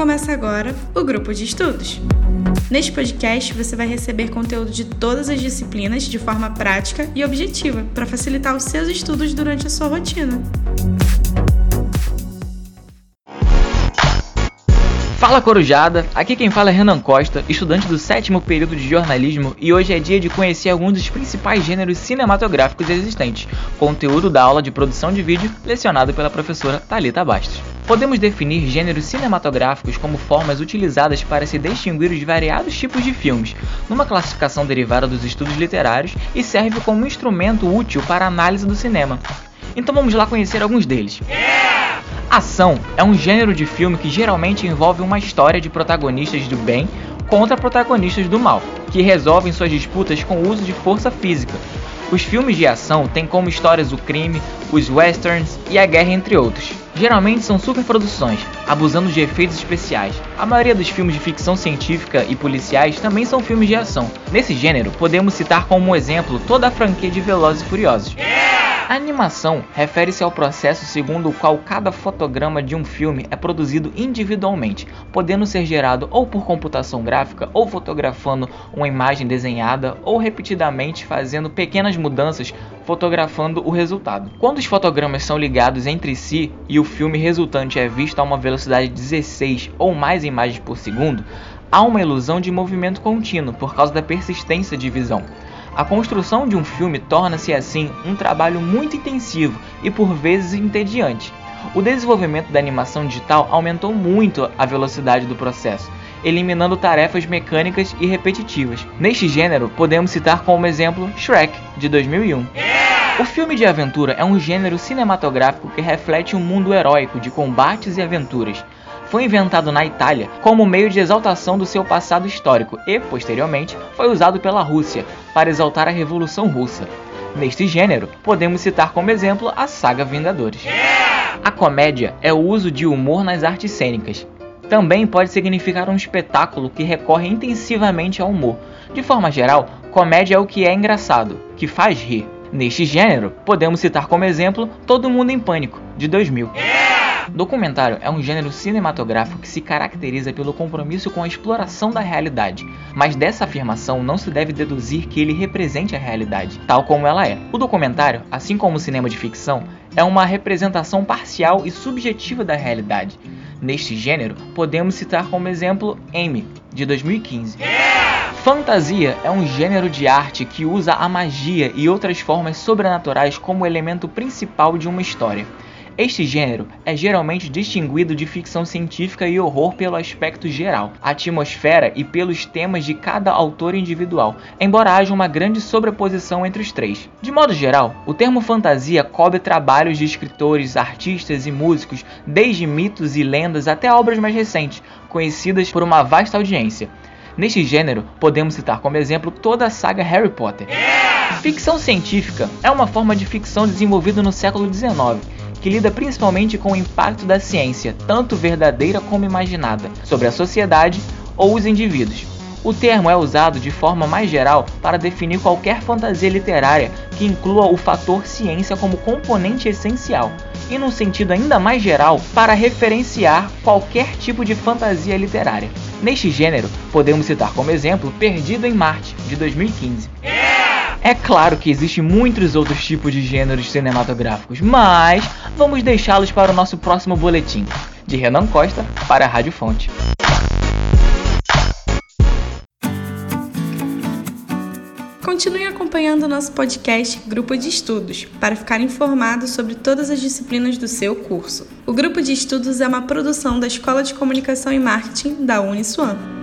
Começa agora o grupo de estudos. Neste podcast, você vai receber conteúdo de todas as disciplinas de forma prática e objetiva para facilitar os seus estudos durante a sua rotina. Fala Corujada, aqui quem fala é Renan Costa, estudante do sétimo período de jornalismo e hoje é dia de conhecer alguns dos principais gêneros cinematográficos existentes, conteúdo da aula de produção de vídeo lecionado pela professora Talita Bastos. Podemos definir gêneros cinematográficos como formas utilizadas para se distinguir os variados tipos de filmes, numa classificação derivada dos estudos literários e serve como instrumento útil para a análise do cinema. Então vamos lá conhecer alguns deles. Ação é um gênero de filme que geralmente envolve uma história de protagonistas do bem contra protagonistas do mal, que resolvem suas disputas com o uso de força física. Os filmes de ação têm como histórias o crime, os westerns e a guerra, entre outros. Geralmente são superproduções, abusando de efeitos especiais. A maioria dos filmes de ficção científica e policiais também são filmes de ação. Nesse gênero, podemos citar como exemplo toda a franquia de Velozes e Furiosos. A animação refere-se ao processo segundo o qual cada fotograma de um filme é produzido individualmente, podendo ser gerado ou por computação gráfica, ou fotografando uma imagem desenhada, ou repetidamente fazendo pequenas mudanças fotografando o resultado. Quando os fotogramas são ligados entre si e o filme resultante é visto a uma velocidade de 16 ou mais imagens por segundo, há uma ilusão de movimento contínuo por causa da persistência de visão. A construção de um filme torna-se assim um trabalho muito intensivo e por vezes entediante. O desenvolvimento da animação digital aumentou muito a velocidade do processo, eliminando tarefas mecânicas e repetitivas. Neste gênero, podemos citar como exemplo Shrek, de 2001. O filme de aventura é um gênero cinematográfico que reflete um mundo heróico de combates e aventuras foi inventado na Itália como meio de exaltação do seu passado histórico e, posteriormente, foi usado pela Rússia para exaltar a Revolução Russa. Neste gênero, podemos citar como exemplo a saga Vingadores. A comédia é o uso de humor nas artes cênicas. Também pode significar um espetáculo que recorre intensivamente ao humor. De forma geral, comédia é o que é engraçado, que faz rir. Neste gênero, podemos citar como exemplo Todo Mundo em Pânico, de 2000. Documentário é um gênero cinematográfico que se caracteriza pelo compromisso com a exploração da realidade, mas dessa afirmação não se deve deduzir que ele represente a realidade, tal como ela é. O documentário, assim como o cinema de ficção, é uma representação parcial e subjetiva da realidade. Neste gênero, podemos citar como exemplo Amy, de 2015. Fantasia é um gênero de arte que usa a magia e outras formas sobrenaturais como elemento principal de uma história. Este gênero é geralmente distinguido de ficção científica e horror pelo aspecto geral, atmosfera e pelos temas de cada autor individual, embora haja uma grande sobreposição entre os três. De modo geral, o termo fantasia cobre trabalhos de escritores, artistas e músicos, desde mitos e lendas até obras mais recentes, conhecidas por uma vasta audiência. Neste gênero, podemos citar como exemplo toda a saga Harry Potter. Ficção científica é uma forma de ficção desenvolvida no século XIX que lida principalmente com o impacto da ciência, tanto verdadeira como imaginada, sobre a sociedade ou os indivíduos. O termo é usado de forma mais geral para definir qualquer fantasia literária que inclua o fator ciência como componente essencial, e num sentido ainda mais geral, para referenciar qualquer tipo de fantasia literária. Neste gênero, podemos citar como exemplo Perdido em Marte, de 2015. É claro que existem muitos outros tipos de gêneros cinematográficos, mas vamos deixá-los para o nosso próximo boletim. De Renan Costa para a Rádio Fonte. Continue acompanhando nosso podcast Grupo de Estudos para ficar informado sobre todas as disciplinas do seu curso. O Grupo de Estudos é uma produção da Escola de Comunicação e Marketing da Uniswan.